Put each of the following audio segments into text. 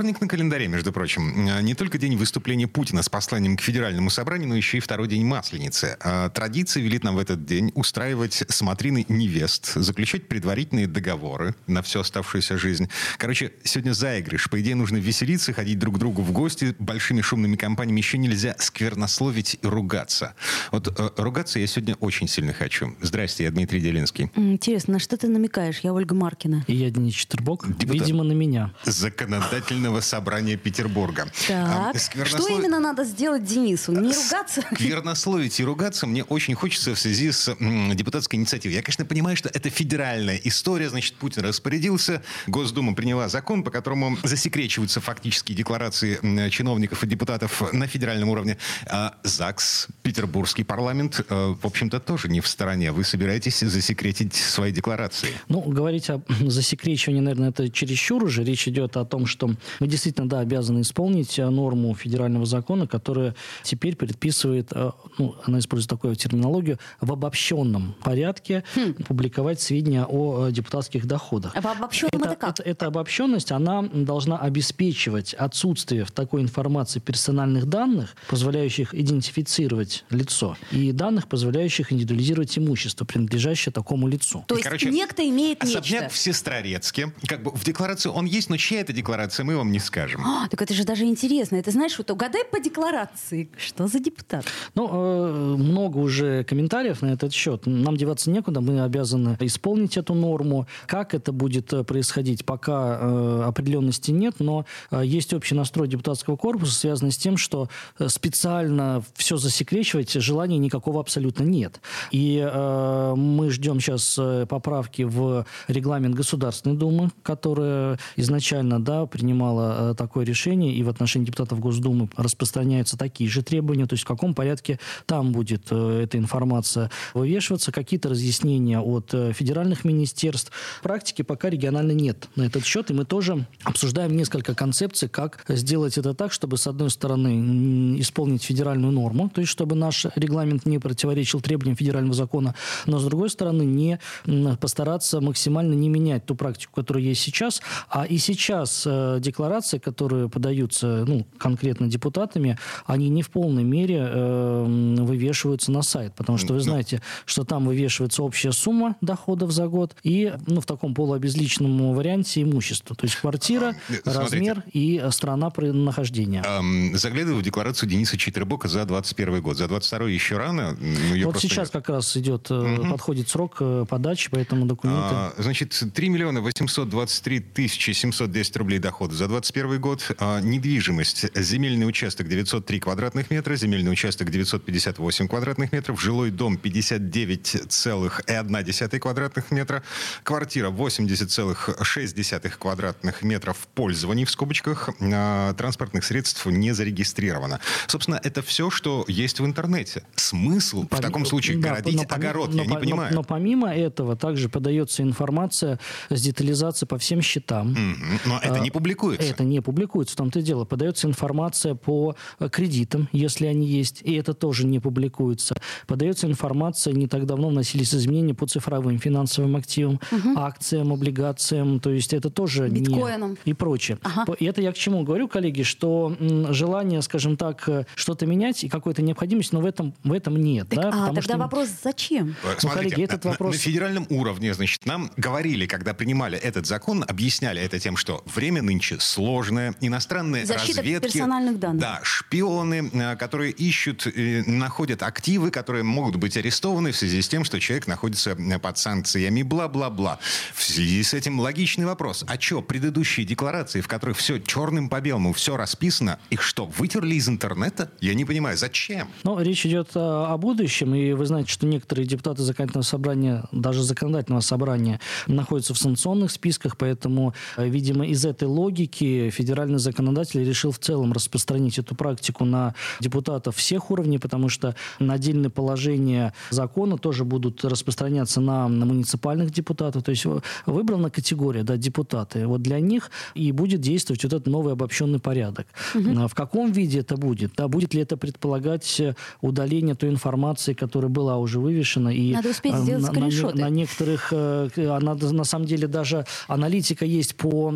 Вторник на календаре, между прочим. А, не только день выступления Путина с посланием к Федеральному собранию, но еще и второй день Масленицы. А, традиция велит нам в этот день устраивать смотрины невест, заключать предварительные договоры на всю оставшуюся жизнь. Короче, сегодня заигрыш. По идее, нужно веселиться, ходить друг к другу в гости. Большими шумными компаниями еще нельзя сквернословить и ругаться. Вот э, ругаться я сегодня очень сильно хочу. Здрасте, я Дмитрий Делинский. Интересно, на что ты намекаешь? Я Ольга Маркина. И я Денис Четербок. Депутат. Видимо, на меня. Законодательного собрания Петербурга. Так, что сквернослов- именно надо сделать Денису? Не ругаться? Сквернословить и ругаться мне очень хочется в связи с депутатской инициативой. Я, конечно, понимаю, что это федеральная история. Значит, Путин распорядился, Госдума приняла закон, по которому засекречиваются фактические декларации чиновников и депутатов на федеральном уровне. А ЗАГС, Петербургский парламент, э, в общем-то, тоже не в стороне. Вы собираетесь засекретить свои декларации? Ну, говорить о засекречивании, наверное, это чересчур уже. Речь идет о том, что мы действительно, да, обязаны исполнить э, норму федерального закона, которая теперь предписывает, э, ну, она использует такую терминологию, в обобщенном порядке публиковать сведения о э, депутатских доходах. А в обобщенном это как? это- эта обобщенность, она должна обеспечивать отсутствие в такой информации персональных данных, позволяющих идентифицировать лицо, и данных, позволяющих индивидуализировать имущество, принадлежащее такому лицу. То есть Короче, некто имеет Особняк нечто. в Сестрорецке. Как бы в декларации он есть, но чья это декларация, мы вам не скажем. А, так это же даже интересно. Это знаешь, вот угадай по декларации, что за депутат. Ну, э, много уже комментариев на этот счет. Нам деваться некуда, мы обязаны исполнить эту норму. Как это будет э, происходить, пока э, определенности нет, но э, есть общий настрой депутатского корпуса, связанный с тем, что э, специально все засекречивать желания никакого абсолютно нет. И э, мы ждем сейчас э, поправки в регламент Государственной Думы, которая изначально да, принимала э, такое решение, и в отношении депутатов Госдумы распространяются такие же требования, то есть в каком порядке там будет э, эта информация вывешиваться, какие-то разъяснения от э, федеральных министерств. Практики пока регионально нет на этот счет, и мы тоже обсуждаем несколько концепций, как сделать это так, чтобы, с одной стороны, исполнить федеральную норму, то есть чтобы наш регламент не противоречил требованиям федерального закона, но, с другой стороны, не постараться максимально не менять ту практику, которая есть сейчас. А и сейчас э, декларации, которые подаются ну, конкретно депутатами, они не в полной мере э, вывешиваются на сайт, потому что вы Ну. знаете, что там вывешивается общая сумма доходов за год и ну, в таком полуобезличенном варианте имущество. То есть квартира, А, смотрите. размер и страна нахождения. Заглядываю в декларацию Дениса Читербока за 21 год. За 22 еще рано. ну, вот сейчас нет. как раз идет, э, подходит срок э, подачи, поэтому документы... А, значит, 3 миллиона 823 тысячи 710 рублей дохода за 21 год. А, недвижимость. Земельный участок 903 квадратных метра, земельный участок 958 квадратных метров, жилой дом 59,1 квадратных метра, квартира 80,6 квадратных метров в пользовании, в скобочках, а, транспортных средств не зарегистрировано. Собственно, это все, что есть в интернете. Смысл в Поми- таком случае да, городить но огород, но я не по- понимаю. Но, но помимо этого также подается информация с детализацией по всем счетам. Мгм. Но это А, не публикуется. Это не публикуется, в том-то и дело. Подается информация по э, кредитам, если они есть, и это тоже не публикуется. Подается информация, не так давно вносились изменения по цифровым финансовым активам, акциям, облигациям, то есть это тоже не- Биткоинам. и прочее. Ага. И это я к чему говорю, коллеги, что желание, скажем так, э, что-то менять и какой-то необходимость, но в этом, в этом нет. Так, да, а потому тогда что- вопрос, зачем? Э, Смотрите, коллеги, этот на- вопрос- на, федеральном уровне, значит, нам говорили, когда принимали этот закон, объясняли это тем, что время нынче сложное, иностранные Защита разведки, персональных данных. да, шпионы, э, которые ищут, э, находят активы, которые могут быть арестованы в связи с тем, что человек находится э, под санкциями, бла-бла-бла. В связи с этим логичный вопрос: а что предыдущие декларации, в которых все черным по белому, все расписано, их что вытерли из интернета? Я не понимаю, зачем? Но речь идет а, о будущем, и вы знаете, что некоторые депутаты законодательного собрания, даже законодательного собрания, находятся в санкционных списках, поэтому, э, видимо, из этой логики и федеральный законодатель решил в целом распространить эту практику на депутатов всех уровней, потому что на отдельные положения закона тоже будут распространяться на, на муниципальных депутатов. То есть выбрана категория, да, депутаты. Вот для них и будет действовать вот этот новый обобщенный порядок. Угу. В каком виде это будет? Да, будет ли это предполагать удаление той информации, которая была уже вывешена? И Надо успеть э, сделать на, на, на некоторых, э, она, на самом деле даже аналитика есть по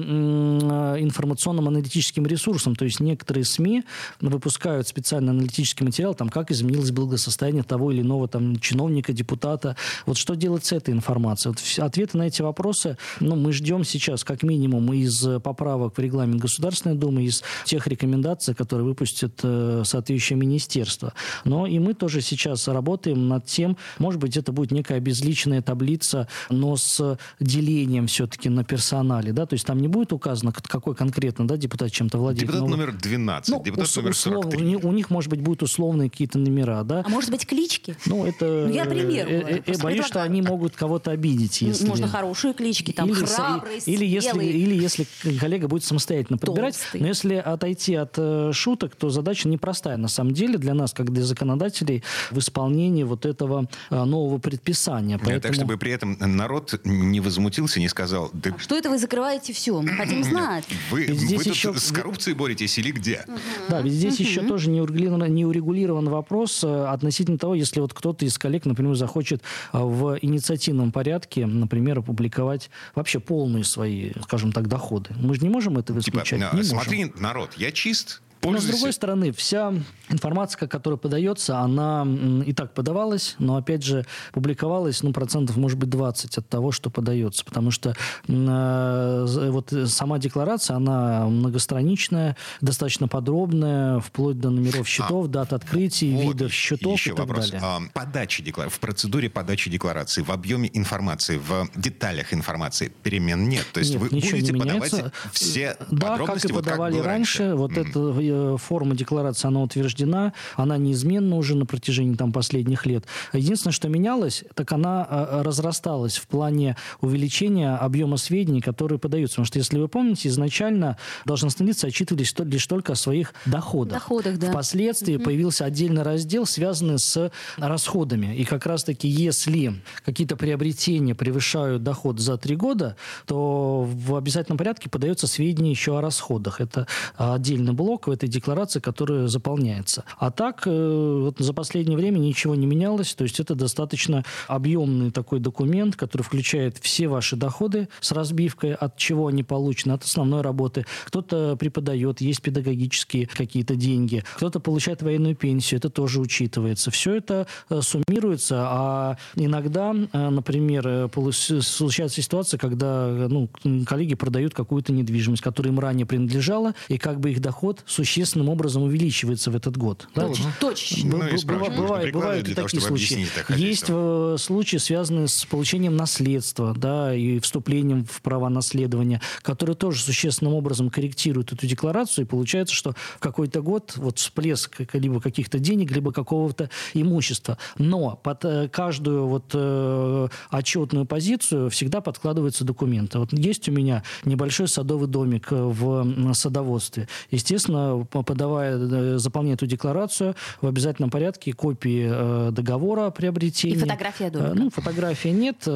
информационным аналитическим ресурсам. То есть некоторые СМИ выпускают специальный аналитический материал, там, как изменилось благосостояние того или иного там, чиновника, депутата. Вот что делать с этой информацией? Вот ответы на эти вопросы ну, мы ждем сейчас как минимум из поправок в регламент Государственной Думы, из тех рекомендаций, которые выпустит э, соответствующее министерство. Но и мы тоже сейчас работаем над тем, может быть, это будет некая безличная таблица, но с делением все-таки на персонале, да, то есть там не будет указано, какой конкретно, да, депутат чем-то владеет. Депутат но... номер 12, ну, депутат ус- номер 43. Услов, у них, может быть, будут условные какие-то номера, да. А может быть, клички? Ну, это... Ну, я пример. Э, э, боюсь, что они могут кого-то обидеть, если... Можно хорошие клички, там, или, храбрый, или если, или если коллега будет самостоятельно подбирать. Толстый. Но если отойти от э, шуток, то задача непростая на самом деле для нас, как для законодателей, в исполнении вот этого э, нового предписания. Поэтому... Так, чтобы при этом народ не возмутился, не сказал... Да... А что это вы закрываете все? Мы хотим знать. Вы, здесь вы еще... с коррупцией боретесь или где? Угу. Да, ведь здесь угу. еще тоже не урегулирован, не урегулирован вопрос э, относительно того, если вот кто-то из коллег, например, захочет э, в инициативном порядке, например, опубликовать вообще полные свои, скажем так, доходы. Мы же не можем это типа, исключать. Типа, не смотри, можем. народ, я чист, но с другой стороны, вся информация, которая подается, она и так подавалась, но опять же публиковалась, ну, процентов, может быть, 20 от того, что подается. Потому что э, вот сама декларация, она многостраничная, достаточно подробная, вплоть до номеров счетов, а, дат открытий, вот видов счетов еще и так вопрос. далее. А, подачи декларации, в процедуре подачи декларации, в объеме информации, в деталях информации перемен нет. То есть нет, вы будете подавать все да, подробности, как и вот подавали как раньше. раньше. Вот mm. это Э, форма декларации, она утверждена, она неизменна уже на протяжении там, последних лет. Единственное, что менялось, так она э, разрасталась в плане увеличения объема сведений, которые подаются. Потому что, если вы помните, изначально должностные отчитывались лишь только о своих доходах. Доходах, да. Впоследствии угу. появился отдельный раздел, связанный с расходами. И как раз-таки, если какие-то приобретения превышают доход за три года, то в обязательном порядке подается сведения еще о расходах. Это отдельный блок этой декларации, которая заполняется. А так, э, вот за последнее время ничего не менялось, то есть это достаточно объемный такой документ, который включает все ваши доходы с разбивкой, от чего они получены, от основной работы. Кто-то преподает, есть педагогические какие-то деньги, кто-то получает военную пенсию, это тоже учитывается. Все это э, суммируется, а иногда, э, например, случается ситуация, когда ну, коллеги продают какую-то недвижимость, которая им ранее принадлежала, и как бы их доход существенно существенным образом увеличивается в этот год. Да? Точ, точечно. Ну, бывают, бывают, бывают и такие случаи. Есть э, случаи, связанные с получением наследства да, и вступлением в права наследования, которые тоже существенным образом корректируют эту декларацию, и получается, что в какой-то год вот всплеск либо каких-то денег, либо какого-то имущества. Но под э, каждую вот э, отчетную позицию всегда подкладываются документы. Вот есть у меня небольшой садовый домик в садоводстве. Естественно, подавая, э, заполняя эту декларацию, в обязательном порядке копии э, договора о приобретении. И фотография домика. Э, ну, фотографии нет,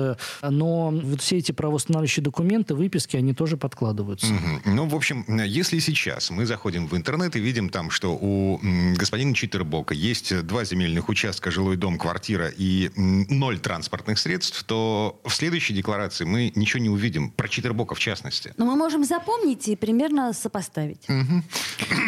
но вот все эти правоустанавливающие документы, выписки, они тоже подкладываются. Угу. Ну, в общем, если сейчас мы заходим в интернет и видим там, что у господина Читербока есть два земельных участка, жилой дом, квартира и ноль транспортных средств, то в следующей декларации мы ничего не увидим. Про Читербока в частности. Но мы можем запомнить и примерно сопоставить. Угу.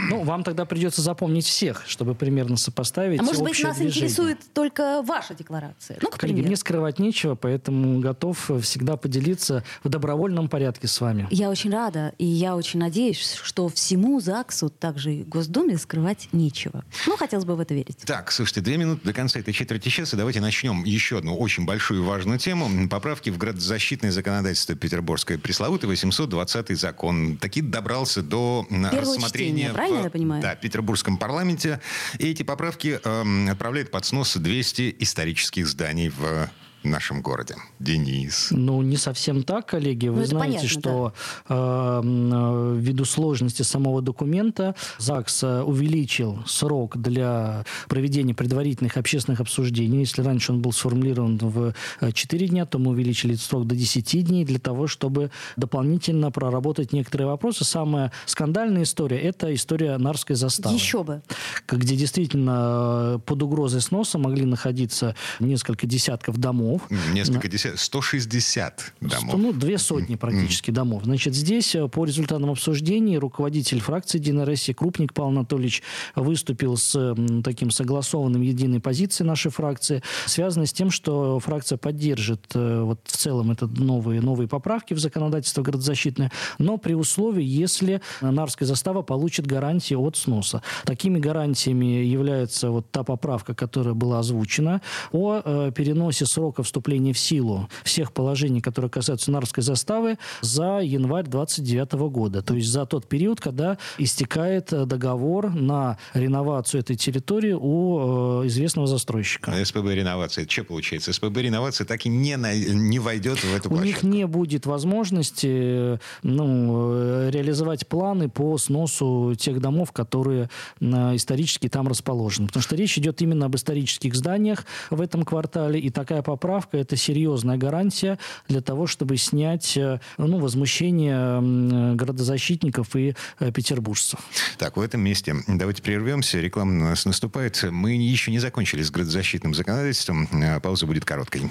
Ну, вам тогда придется запомнить всех, чтобы примерно сопоставить А может быть, нас движение. интересует только ваша декларация? Ну, к примеру. Мне скрывать нечего, поэтому готов всегда поделиться в добровольном порядке с вами. Я очень рада, и я очень надеюсь, что всему ЗАГСу, также и Госдуме скрывать нечего. Ну, хотелось бы в это верить. Так, слушайте, две минуты до конца этой четверти часа. Давайте начнем еще одну очень большую и важную тему. Поправки в градозащитное законодательство Петербургское. Пресловутый 820 закон. Таки добрался до Первое рассмотрения чтение, правильно я понимаю? Да, Петербургском парламенте. И эти поправки э, отправляют под снос 200 исторических зданий в в нашем городе. Денис. Ну, не совсем так, коллеги. Вы Ну, знаете, понятно, что э, м, ввиду сложности самого документа ЗАГС э, увеличил срок для проведения предварительных общественных обсуждений. Если раньше он был сформулирован в э, 4 дня, то мы увеличили этот срок до 10 дней для того, чтобы дополнительно проработать некоторые вопросы. Самая скандальная история – это история Нарской заставы Еще бы. где действительно э, под угрозой сноса могли находиться несколько десятков домов. Несколько десятков, 160 домов. Сто- Ну, две сотни практически домов. Значит, здесь э, по результатам обсуждений руководитель фракции «Единая Россия» Крупник Павел Анатольевич выступил с таким согласованным единой позицией нашей фракции, связанной с тем, что фракция поддержит э, вот в целом это новые, новые поправки в законодательство градозащитное, но при условии, если Нарская застава получит гарантии от сноса. Такими гарантиями является вот та поправка, которая была озвучена, о э, переносе срока вступления в силу всех положений, которые касаются Нарской заставы, за январь 29 года. То есть за тот период, когда истекает э, договор на реновацию этой территории у э, известного застройщика. А СПБ реновации. Это что получается? СПБ реновации так и не, на- не войдет в эту У них не будет возможности э, ну, реализовать планы по сносу тех домов, которые э, исторически там расположены. Потому что речь идет именно об исторических зданиях в этом квартале, и такая поправка – это серьезная гарантия для того, чтобы снять э, ну, возмущение м, градозащитников и э, петербуржцев. Так, в этом месте давайте прервемся. Реклама у нас наступает. Мы еще не закончили с градозащитным законодательством. Э, Пауза будет короткой.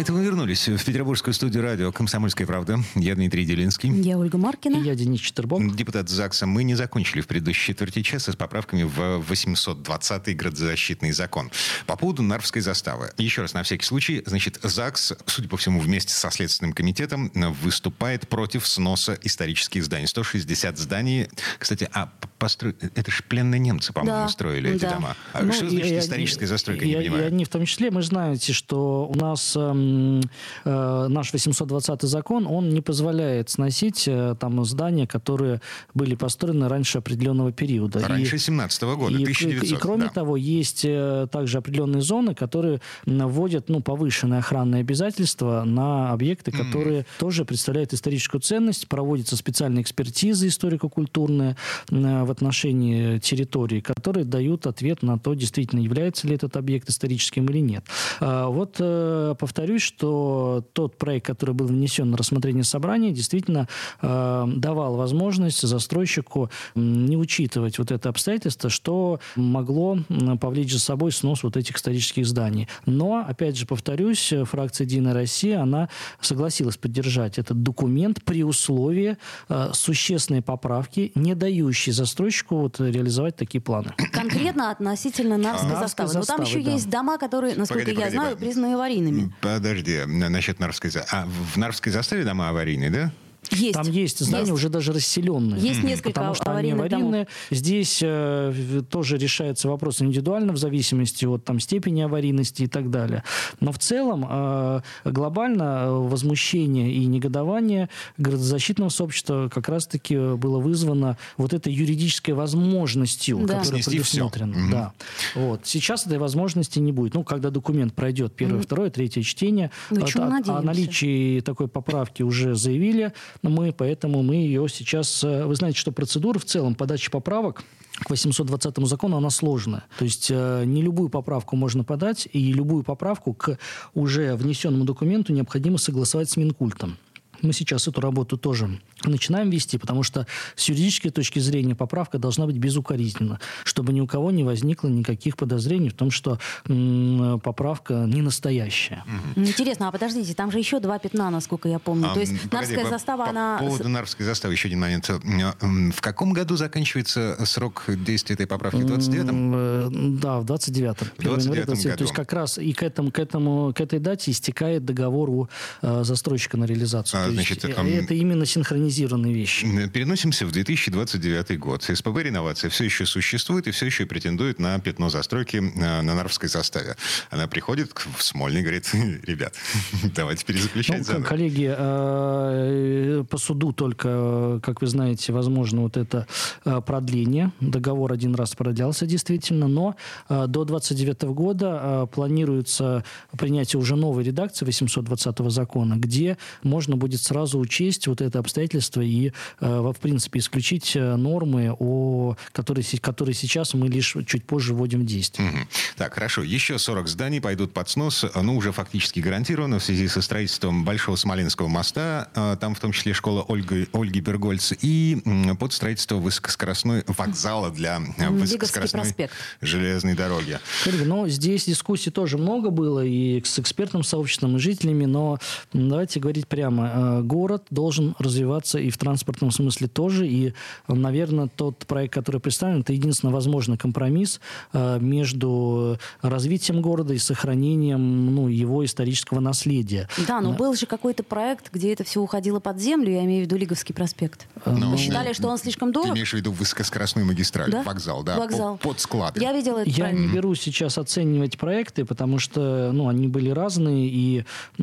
Это мы вернулись в петербургскую студию радио «Комсомольская правда». Я Дмитрий Делинский. Я Ольга И Маркина. я Денис Четербок. Депутат ЗАГСа. Мы не закончили в предыдущей четверти часа с поправками в 820-й градозащитный закон. По поводу Нарвской заставы. Еще раз, на всякий случай, значит, ЗАГС, судя по всему, вместе со Следственным комитетом выступает против сноса исторических зданий. 160 зданий. Кстати, а постро... это же пленные немцы, по-моему, Да, строили эти да. дома. А Ну, что и- значит и- историческая застройка, и- не и- понимаю. И они в том числе, мы знаете, что у нас эм, э, наш 820 закон, он не позволяет сносить э, там здания, которые были построены раньше определенного периода. И- Раньше 17 года, и, 1900. и кроме да. того, есть э, также определенные зоны, которые вводят ну, повышенные охранные обязательства на объекты, которые тоже представляют историческую ценность. Проводятся специальные экспертизы историко-культурные э, в отношении территории, которые дают ответ на то, действительно является ли этот объект историческим или нет. А, Вот э, повторюсь, что тот проект, который был внесен на рассмотрение собрания, действительно э, давал возможность застройщику не учитывать вот это обстоятельство, что могло повлечь за собой снос вот этих исторических зданий. Но, опять же, повторюсь, фракция «Единая Россия», она согласилась поддержать этот документ при условии э, существенной поправки, не дающей застройщику вот, реализовать такие планы. Конкретно относительно Нарвской Нарвской заставы. Но там еще да. есть дома, которые, насколько Погоди, я погоди, знаю, признаны аварийными. Подожди, на- насчет Нарвской заставы. А в Нарвской заставе дома аварийные, да? Есть. Там есть здания Есть. уже даже расселенные. Есть несколько Потому что они аварийных домов. аварийные. Здесь э, тоже решается вопрос индивидуально в зависимости от там, степени аварийности и так далее. Но в целом э, глобально э, возмущение и негодование градозащитного сообщества как раз-таки было вызвано вот этой юридической возможностью, Да. которая Снести предусмотрена. Мгм. Да. Вот. Сейчас этой возможности не будет. Ну, когда документ пройдет первое, второе, третье чтение, Ну, а- чего а- о наличии такой поправки уже заявили мы, поэтому мы ее сейчас... э, Вы знаете, что процедура в целом подачи поправок к 820 закону, она сложная. То есть э, не любую поправку можно подать, и любую поправку к уже внесенному документу необходимо согласовать с Минкультом. Мы сейчас эту работу тоже начинаем вести, потому что с юридической точки зрения поправка должна быть безукоризненна, чтобы ни у кого не возникло никаких подозрений в том, что м, поправка не настоящая. Интересно, а подождите, там же еще два пятна, насколько я помню. А, То есть погоди, Нарская по- застава, по она... поводу Нарвской заставы еще один момент. В каком году заканчивается срок действия этой поправки? В 29-м? М, э, Да, в 29-м. 1 января 29-м 29 То есть году. как раз и к, этому, к, этому, к этой дате истекает договор у э, застройщика на реализацию. А, То значит, есть, э, это именно синхронизированные вещи. Переносимся в 2029 год. СПБ «Реновация» все еще существует и все еще претендует на пятно застройки э, на Нарвской заставе. Она приходит в Смольный и говорит, ребят, давайте перезаключать Ну, заново. коллеги, э, по суду только, э, как вы знаете, возможно вот это э, продление. Договор один раз продлялся действительно, но э, до 29 года э, планируется принятие уже новой редакции 820 закона, где можно будет сразу учесть вот это обстоятельство и, э, в принципе, исключить э, нормы, о, которые, которые сейчас мы лишь чуть позже вводим в действие. Мгм. Так, хорошо. Еще 40 зданий пойдут под снос. Ну, уже фактически гарантированно в связи со строительством Большого Смоленского моста. А, Там в том числе школа Ольги, Ольги Бергольц. И под строительство высокоскоростной вокзала для э, высокоскоростной проспект. железной дороги. Ну, здесь дискуссий тоже много было и с экспертным сообществом, и жителями, но давайте говорить прямо. Э, Город должен развиваться и в транспортном смысле тоже, и, наверное, тот проект, который представлен, это единственно возможный компромисс э, между развитием города и сохранением ну, его исторического наследия. Да, но был же какой-то проект, где это все уходило под землю, я имею в виду Лиговский проспект. Ну, Вы считали, что он слишком Ты дорог? имеешь в виду высокоскоростную магистраль, Да? вокзал, да, Вокзал. Под, склады. Я видела этот Я проект. не беру сейчас оценивать проекты, потому что ну, они были разные, и э,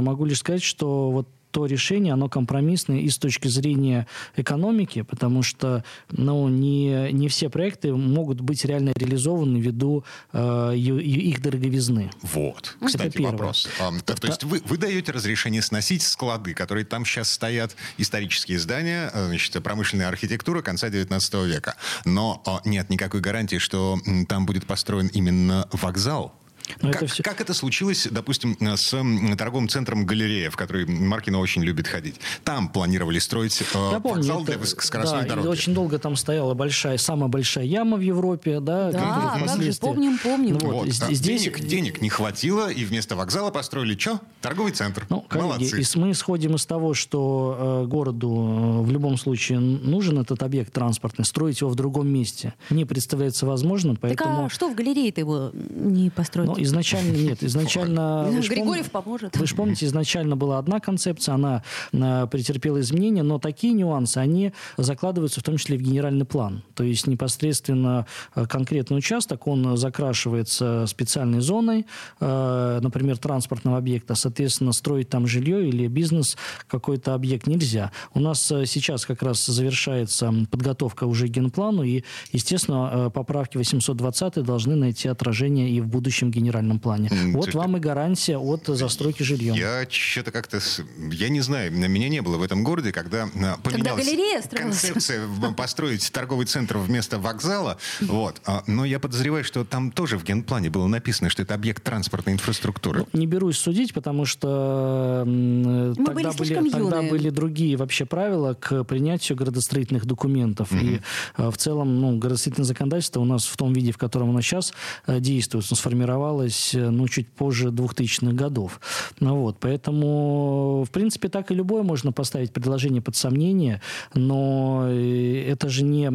могу лишь сказать, что вот то решение, оно компромиссное и с точки зрения экономики, потому что ну, не, не все проекты могут быть реально реализованы ввиду э, их дороговизны. Вот, Это кстати, первое. вопрос. А, то, то есть вы, вы даете разрешение сносить склады, которые там сейчас стоят, исторические здания, э, значит, промышленная архитектура конца 19 века. Но а, нет никакой гарантии, что там будет построен именно вокзал. Но как, это всё- как это случилось, допустим, с торговым центром «Галерея», в который Маркина очень любит ходить? Там планировали строить э, Я помню, вокзал это- для высокоскоростной да, и дороги. очень долго там стояла большая, самая большая яма в Европе, да, Да, как же, помним, помним. Ну вот, Вот, а здесь- денег, денег не хватило, и вместо вокзала построили что? Торговый центр. Ну, коллеги, Молодцы. и мы исходим из того, что э, городу э, в любом случае нужен этот объект транспортный, строить его в другом месте не представляется возможным, Так поэтому... а что в галерее-то его не построить? Ну, изначально нет, изначально... вы ж пом- Григорьев поможет. Вы же помните, изначально была одна концепция, она э, претерпела изменения, но такие нюансы, они закладываются в том числе и в генеральный план. То есть непосредственно э, конкретный участок, он закрашивается специальной зоной, э, например, транспортного объекта. Соответственно, строить там жилье или бизнес какой-то объект нельзя. У нас сейчас как раз завершается подготовка уже к генплану, и, естественно, поправки 820 должны найти отражение и в будущем генеральном плане. М, Вот вам и гарантия от застройки жильем. Я что-то как-то... Я не знаю, на меня не было в этом городе, когда а, поменялась галерея строилась. концепция построить торговый центр вместо вокзала. Вот. А, Но я подозреваю, что там тоже в генплане было написано, что это объект транспортной инфраструктуры. Ну, не берусь судить, потому что Мы тогда, были были, слишком тогда юные. были другие вообще правила к принятию градостроительных документов. И э, в целом ну, градостроительное законодательство у нас в том виде, в котором оно сейчас э, действует, оно сформировалось э, ну, чуть позже 2000-х годов. Ну, вот, поэтому, в принципе, так и любое можно поставить предложение под сомнение, но э, это же не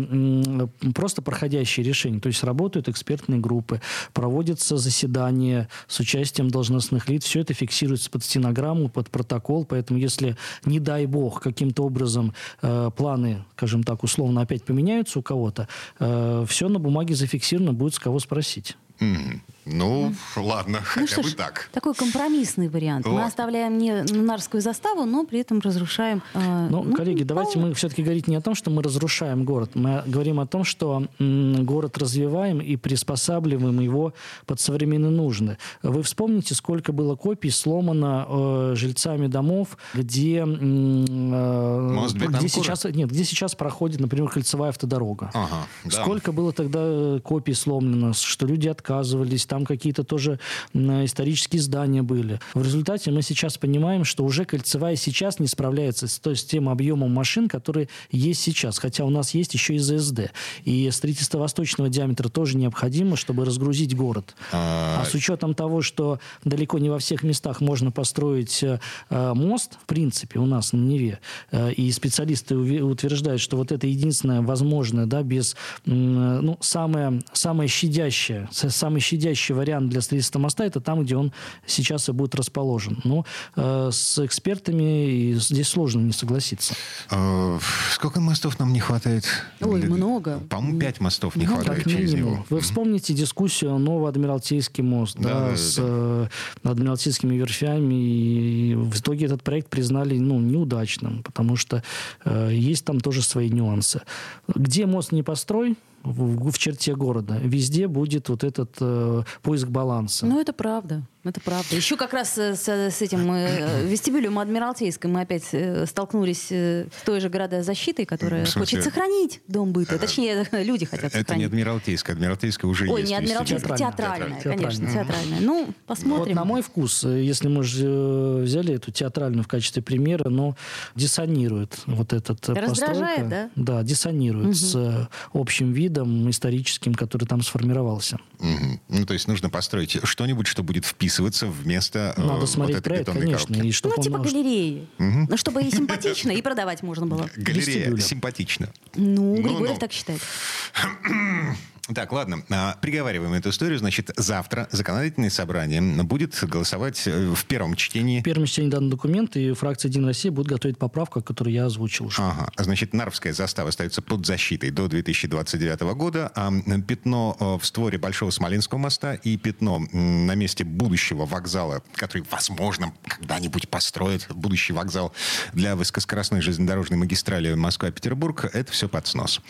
просто проходящее решение. То есть работают экспертные группы, проводятся заседания с участием должностных лиц, все это фиксируется под стенограмму, под протокол, поэтому если, не дай бог, каким-то образом э, планы, скажем так, условно опять поменяются у кого-то, все на бумаге зафиксировано, будет с кого спросить. Мгм. Ну, ладно, Ну хотя что бы ж, так. такой компромиссный вариант. Мы Вот. оставляем не Нарскую заставу, но при этом разрушаем... э, Ну, ну, коллеги, давайте мы все-таки говорить не о том, что мы разрушаем город. Мы говорим о том, что м, город развиваем и приспосабливаем его под современные нужды. Вы вспомните, сколько было копий сломано э, жильцами домов, где, э, Мост где Бетанкура? сейчас нет, где сейчас проходит, например, кольцевая автодорога. Ага, да. Сколько было тогда э, копий сломлено, что люди отказывались, там какие-то какие-то тоже исторические здания были. В результате мы сейчас понимаем, что уже кольцевая сейчас не справляется с, то, с тем объемом машин, которые есть сейчас. Хотя у нас есть еще и ЗСД. И строительство восточного диаметра тоже необходимо, чтобы разгрузить город. А, а с учетом того, что далеко не во всех местах можно построить э, мост, в принципе, у нас на Неве, э, и специалисты утверждают, что вот это единственное возможное, да, без, ну, самое, самое щадящее, самый щадящий вариант для строительства моста, это там, где он сейчас и будет расположен. Но э, с экспертами здесь сложно не согласиться. А, сколько мостов нам не хватает? Ой, для... много. По-моему, пять мостов не ну, хватает через него. Вы вспомните дискуссию Новоадмиралтейский мост да, да, да, с да. Э, адмиралтейскими верфями. И в итоге этот проект признали ну, неудачным, потому что э, есть там тоже свои нюансы. Где мост не построй, в, в черте города. Везде будет вот этот э, поиск баланса. Ну, это правда. Это правда. Еще как раз э, с, с этим э, вестибюлем Адмиралтейской мы опять э, столкнулись с той же городозащитой, которая хочет сохранить дом быта. Точнее, люди хотят сохранить. Это не Адмиралтейская. Адмиралтейская уже Ой, есть. Ой, не Адмиралтейская, театральная, театральная, конечно, театральная. Ну, посмотрим. Вот на мой вкус, если мы же взяли эту театральную в качестве примера, но диссонирует вот этот Раздражает, постройка. да? Да, диссонирует угу. с общим видом историческим, который там сформировался. Угу. Ну, то есть нужно построить что-нибудь, что будет вписано вписываться вместо э, Надо смотреть вот этой проект, конечно. И чтобы ну, типа он... галереи. Угу. Ну, чтобы и симпатично, и продавать можно было. Галерея симпатично. Ну, Григорьев ну, ну. так считает. Так, ладно. А, приговариваем эту историю. Значит, завтра законодательное собрание будет голосовать э, в первом чтении. В первом чтении данный документ, и фракция «Единая Россия» будет готовить поправку, которую я озвучил уже. Ага. Значит, Нарвская застава остается под защитой до 2029 года, а пятно э, в створе Большого Смоленского моста и пятно на месте будущего вокзала, который, возможно, когда-нибудь построят, будущий вокзал для высокоскоростной железнодорожной магистрали Москва-Петербург, это все под снос.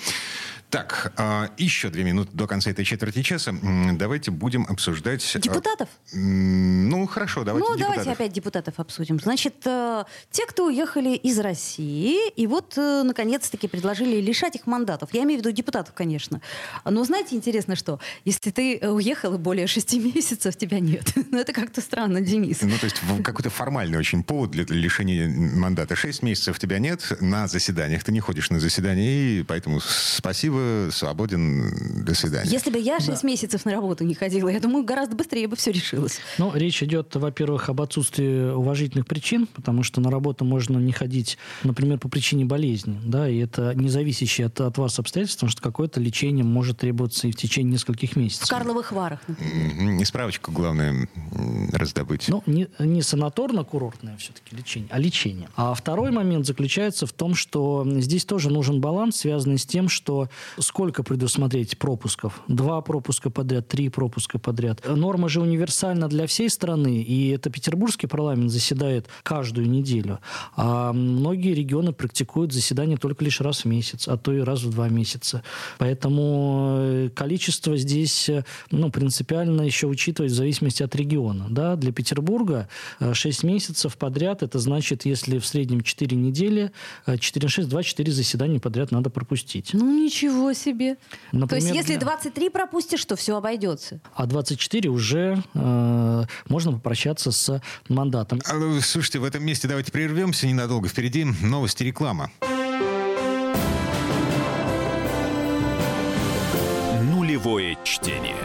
Так, а, еще две минуты до конца этой четверти часа. Давайте будем обсуждать... А, депутатов? Ну, хорошо, давайте Ну, депутатов. давайте опять депутатов обсудим. Значит, э, те, кто уехали из России, и вот, э, наконец-таки, предложили лишать их мандатов. Я имею в виду депутатов, конечно. Но знаете, интересно, что? Если ты уехал и более шести месяцев, тебя нет. ну, это как-то странно, Денис. Ну, то есть какой-то формальный очень повод для лишения мандата. Шесть месяцев тебя нет на заседаниях. Ты не ходишь на заседания, и поэтому спасибо счастливы, свободен, до свидания. Если бы я 6 да. месяцев на работу не ходила, я думаю, гораздо быстрее бы все решилось. Ну, речь идет, во-первых, об отсутствии уважительных причин, потому что на работу можно не ходить, например, по причине болезни, да, и это не зависящее от, от вас обстоятельства, потому что какое-то лечение может требоваться и в течение нескольких месяцев. В Карловых Варах, например. Не справочку, главное, раздобыть. Ну, не, не санаторно-курортное все-таки лечение, а лечение. А второй момент заключается в том, что здесь тоже нужен баланс, связанный с тем, что сколько предусмотреть пропусков? Два пропуска подряд, три пропуска подряд. Норма же универсальна для всей страны, и это петербургский парламент заседает каждую неделю. А многие регионы практикуют заседание только лишь раз в месяц, а то и раз в два месяца. Поэтому э, количество здесь ну, принципиально еще учитывать в зависимости от региона. Да? Для Петербурга 6 э, месяцев подряд, это значит, если в среднем 4 недели, 4 на 6, 2-4 заседания подряд надо пропустить. Ну, ничего Ничего себе. Например, То есть, если 23 пропустишь, то все обойдется. А 24 уже э, можно попрощаться с мандатом. А, ну, слушайте, в этом месте давайте прервемся ненадолго. Впереди новости реклама. Нулевое чтение.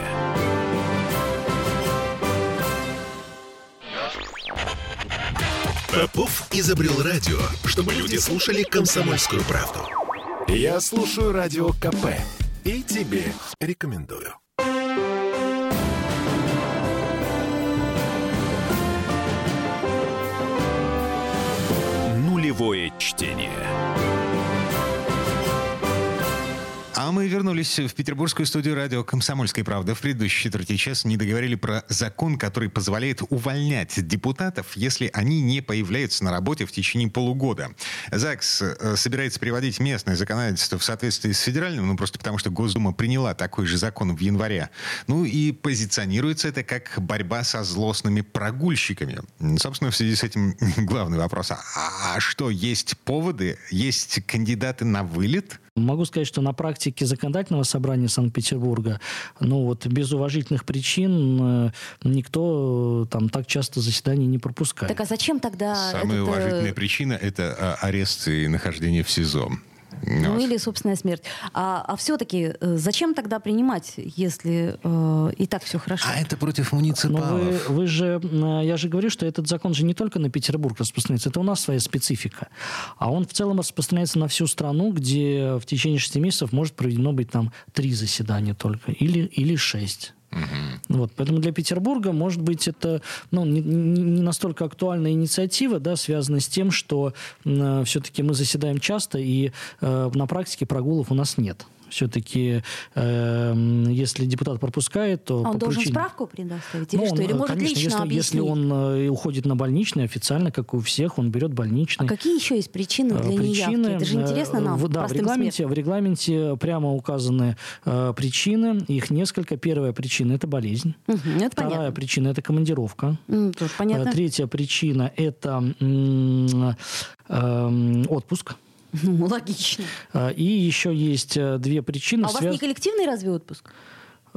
Попов изобрел радио, чтобы люди слушали комсомольскую правду. Я слушаю Радио КП и тебе рекомендую. Нулевое чтение. А мы вернулись в петербургскую студию радио «Комсомольская правда». В предыдущий четверти час не договорили про закон, который позволяет увольнять депутатов, если они не появляются на работе в течение полугода. ЗАГС э, собирается приводить местное законодательство в соответствии с федеральным, ну просто потому что Госдума приняла такой же закон в январе. Ну и позиционируется это как борьба со злостными прогульщиками. Собственно, в связи с этим главный вопрос. А, а что, есть поводы? Есть кандидаты на вылет? Могу сказать, что на практике законодательного собрания Санкт-Петербурга, ну вот без уважительных причин э, никто э, там так часто заседаний не пропускает. Так а зачем тогда... Самая этот, э, уважительная причина – это а, арест и нахождение в СИЗО. Ну Вот. или собственная смерть. А, а все-таки э, зачем тогда принимать, если э, и так все хорошо? А это против Но вы, муниципалов. вы же, э, я же говорю, что этот закон же не только на Петербург распространяется, это у нас своя специфика. А он в целом распространяется на всю страну, где в течение шести месяцев может проведено быть там три заседания только, или, или шесть. Вот, поэтому для Петербурга, может быть, это ну, не, не- настолько актуальная инициатива, да, связанная с тем, что все-таки мы заседаем часто, и э, на практике прогулов у нас нет. Все-таки, если депутат пропускает, то... А он должен причине- справку предоставить? Или ну, что? он, Или э, может конечно, лично если, объяснить? если он э, уходит на больничный официально, как у всех, он берет больничный. А какие еще есть причины Э, для неявки? причины, Это же интересно э, нам, в- Да, в регламенте, в регламенте прямо указаны э, причины. Их несколько. Первая причина – это болезнь. смертным. Мгм, это Вторая понятно. причина – это командировка. М, тоже Э, понятно. Третья причина – это м, эм, отпуск. Ну, логично. Э, И еще есть э, две причины. А у вас связ- не коллективный разве отпуск?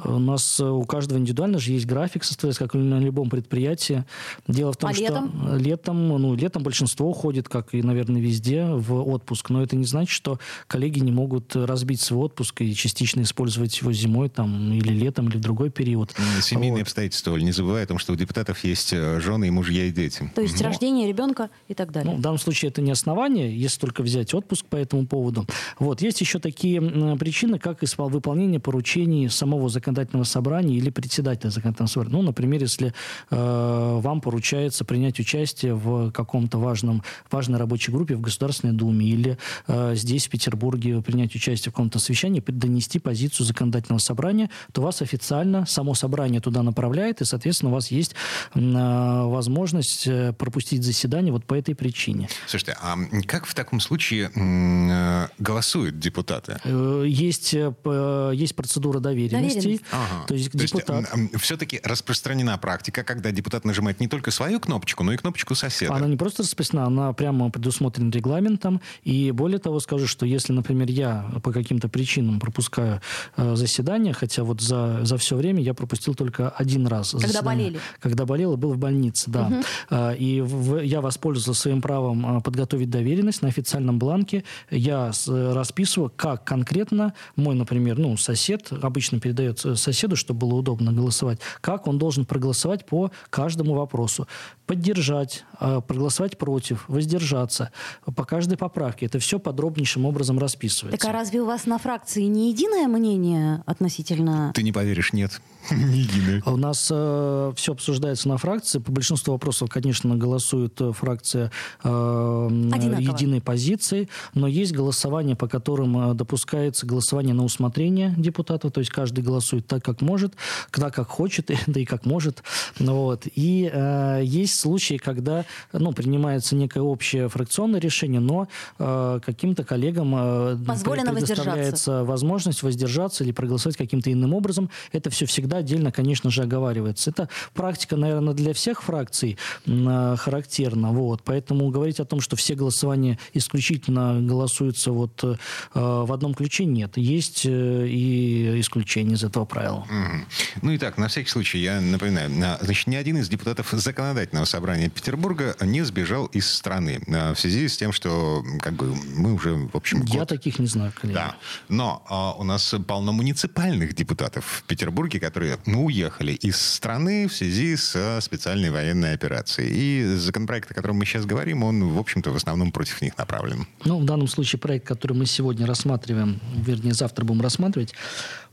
У нас э, у каждого индивидуально же есть график составляется, как и на любом предприятии. Дело в том, А что летом? летом, ну, летом большинство уходит, как и, наверное, везде, в отпуск. Но это не значит, что коллеги не могут разбить свой отпуск и частично использовать его зимой там, или летом, или в другой период. Семейные Вот. обстоятельства, Оль, не забывай о том, что у депутатов есть э, жены и мужья и дети. То есть Но- рождение ребенка и так далее. Ну, в данном случае это не основание, если только взять отпуск по этому поводу. Вот. Есть еще такие причины, как выполнение поручений самого законодательного собрания или председателя законодательного собрания. Ну, например, если э, вам поручается принять участие в каком-то важном, важной рабочей группе в Государственной Думе или э, здесь, в Петербурге, принять участие в каком-то совещании, донести позицию законодательного собрания, то вас официально само собрание туда направляет, и, соответственно, у вас есть э, возможность э, пропустить заседание вот по этой причине. Слушайте, а как в таком случае э, голосуют депутаты? Э, Есть, есть процедура доверенности. Ага. То есть депутат... все-таки распространена практика, когда депутат нажимает не только свою кнопочку, но и кнопочку соседа. Она не просто распространена, она прямо предусмотрена регламентом. И более того, скажу, что если, например, я по каким-то причинам пропускаю э, заседание, хотя вот за, за все время я пропустил только один раз Когда заседание. болели. Когда болел и был в больнице, да. Э, И в- я воспользовался своим правом э, подготовить доверенность на официальном бланке. Я с- э, расписываю, как конкретно мой, например, ну, сосед, обычно передает э, соседу, чтобы было удобно голосовать, как он должен проголосовать по каждому вопросу. Поддержать, э, проголосовать против, воздержаться по каждой поправке. Это все подробнейшим образом расписывается. Так а разве у вас на фракции не единое мнение относительно... Ты не поверишь, нет. Не единое. У нас все обсуждается на фракции. По большинству вопросов, конечно, голосует э, фракция э, единой позиции, но есть голосование, по которым э, допускается голосование на усмотрение депутатов, то есть каждый голосует так, как может, когда как хочет, да и как может. Ну Вот. И э, есть случаи, когда ну, принимается некое общее фракционное решение, но э, каким-то коллегам э, Позволено предоставляется возможность воздержаться или проголосовать каким-то иным образом. Это все всегда отдельно, конечно же, оговаривается. Это практика, наверное, для всех фракций э, характерна. Вот. Поэтому говорить о том, что все голосования исключительно голосуются вот э, в одном ключе, нет. Есть э, и исключения из этого правила. Мгм. Ну и так, на всякий случай, я напоминаю, на- значит, ни один из депутатов законодательного собрания Петербурга не сбежал из страны а, в связи с тем, что как бы мы уже, в общем, Я год- таких не знаю, коллеги. Да. Но а, у нас полно муниципальных депутатов в Петербурге, которые ну, уехали из страны в связи с специальной военной операцией. И законопроект, о котором мы сейчас говорим, он, в общем-то, в основном против них направлен. Ну, в данном случае проект, который мы сегодня рассматриваем, вернее, завтра будем рассматривать,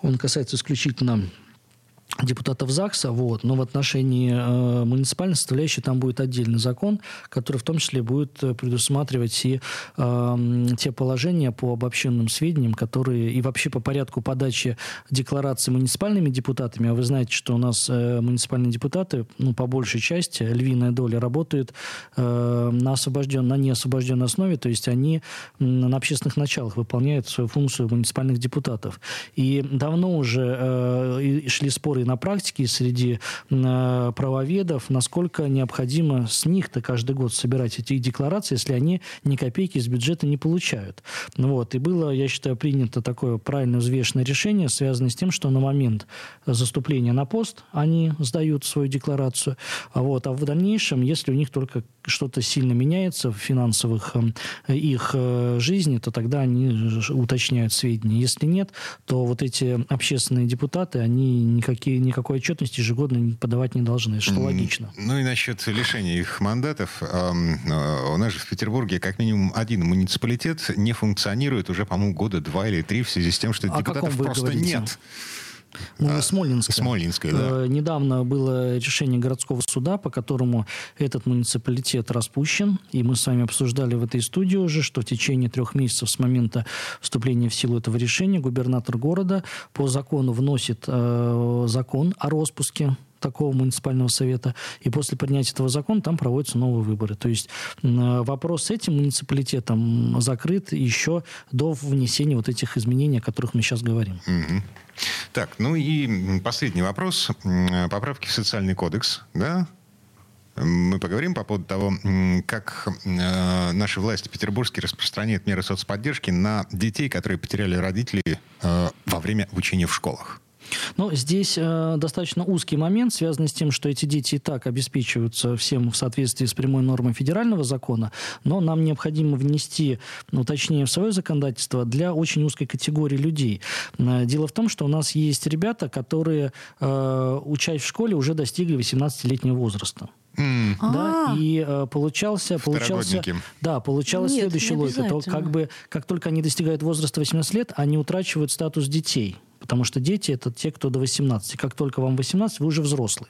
он касается исключительно депутатов ЗАГСа, вот, но в отношении э, муниципальной составляющей там будет отдельный закон, который в том числе будет э, предусматривать и э, те положения по обобщенным сведениям, которые и вообще по порядку подачи деклараций муниципальными депутатами. А вы знаете, что у нас э, муниципальные депутаты, ну, по большей части, львиная доля работают э, на освобожден, на неосвобожденной основе, то есть они на общественных началах выполняют свою функцию муниципальных депутатов. И давно уже э, шли споры споры на практике среди э, правоведов, насколько необходимо с них-то каждый год собирать эти декларации, если они ни копейки из бюджета не получают. Вот. И было, я считаю, принято такое правильно взвешенное решение, связанное с тем, что на момент заступления на пост они сдают свою декларацию, а, вот, а в дальнейшем, если у них только что-то сильно меняется в финансовых их э, жизни, то тогда они уточняют сведения. Если нет, то вот эти общественные депутаты, они никакие, никакой отчетности ежегодно подавать не должны, что логично. Ну и насчет лишения их мандатов. Э, у нас же в Петербурге как минимум один муниципалитет не функционирует уже, по-моему, года два или три в связи с тем, что депутатов просто говорите? нет. Ну, Смолинская. Смолинская, да. Э, недавно было решение городского суда, по которому этот муниципалитет распущен. И мы с вами обсуждали в этой студии уже, что в течение трех месяцев с момента вступления в силу этого решения губернатор города по закону вносит э, закон о распуске такого муниципального совета, и после принятия этого закона там проводятся новые выборы. То есть вопрос с этим муниципалитетом закрыт еще до внесения вот этих изменений, о которых мы сейчас говорим. Так, ну и последний вопрос. Поправки в социальный кодекс, да? Мы поговорим по поводу того, как э, наши власти петербургские распространяют меры соцподдержки на детей, которые потеряли родителей э, во время обучения в школах. Но здесь э, достаточно узкий момент, связанный с тем, что эти дети и так обеспечиваются всем в соответствии с прямой нормой федерального закона, но нам необходимо внести уточнение в свое законодательство для очень узкой категории людей. Э, дело в том, что у нас есть ребята, которые, э, учась в школе, уже достигли 18-летнего возраста. Mm. Да, а. и э, получался, получался, да, получалась Нет, следующая логика. То, как бы, как только они достигают возраста 18 лет, они утрачивают статус детей потому что дети это те, кто до 18. Как только вам 18, вы уже взрослый.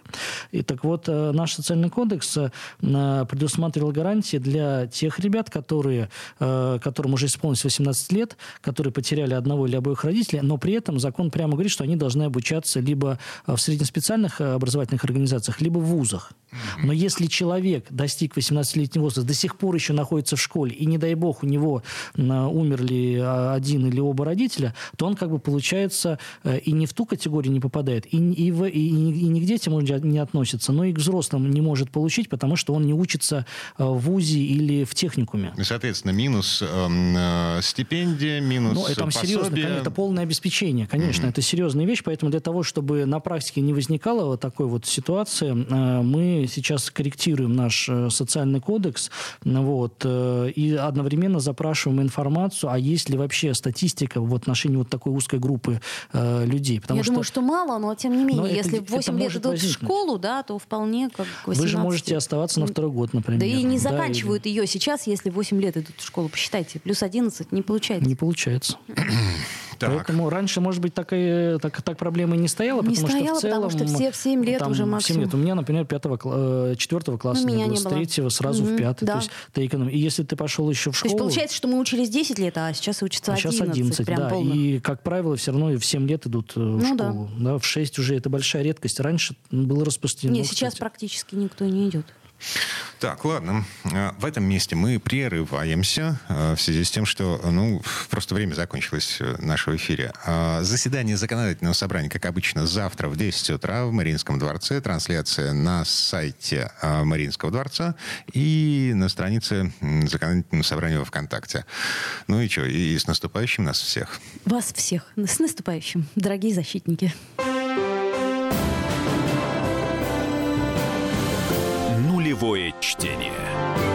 И так вот, э, наш социальный кодекс э, предусматривал гарантии для тех ребят, которые, э, которым уже исполнилось 18 лет, которые потеряли одного или обоих родителей, но при этом закон прямо говорит, что они должны обучаться либо в среднеспециальных образовательных организациях, либо в вузах. Но если человек достиг 18-летнего возраста, до сих пор еще находится в школе, и не дай бог у него умерли один или оба родителя, то он как бы получается и не в ту категорию не попадает, и, и, в, и, и не к детям не относится, но и к взрослым не может получить, потому что он не учится э, в ВУЗе или в техникуме. И, соответственно, минус эм, э, стипендия, минус Ну, это пособие. серьезно, это полное обеспечение, конечно, mm-hmm. это серьезная вещь, поэтому для того, чтобы на практике не возникало вот такой вот ситуации, э, мы сейчас корректируем наш э, социальный кодекс, вот, э, и одновременно запрашиваем информацию, а есть ли вообще статистика в отношении вот такой узкой группы э, людей. Потому Я что... думаю, что мало, но тем не менее, если это, 8 это лет идут возникнуть. в школу, да, то вполне как 18. Вы же можете оставаться на второй год, например. Да и не заканчивают да, ее сейчас, если 8 лет идут в школу. Посчитайте, плюс 11 не получается. Не получается. Так. Поэтому раньше, может быть, так, и, так, так проблемы не стояло, не потому стояло, что в целом... потому что все в 7 лет там, уже максимум. 7 лет. У меня, например, 5 4 э, класса ну, не было, с 3 сразу угу, в 5. Да. То есть ты эконом... И если ты пошел еще в школу... То есть получается, что мы учились 10 лет, а сейчас учатся а 11. Сейчас 11, прям да. Полных. И, как правило, все равно в 7 лет идут э, в ну, школу. Да. Да, в 6 уже это большая редкость. Раньше было распространено. Нет, сейчас кстати. практически никто не идет. Так, ладно. Э, в этом месте мы прерываемся э, в связи с тем, что ну, просто время закончилось э, нашего эфире. Заседание законодательного собрания, как обычно, завтра в 10 утра в Мариинском дворце. Трансляция на сайте Мариинского дворца и на странице законодательного собрания во ВКонтакте. Ну и что, и с наступающим нас всех. Вас всех. С наступающим, дорогие защитники. Нулевое чтение.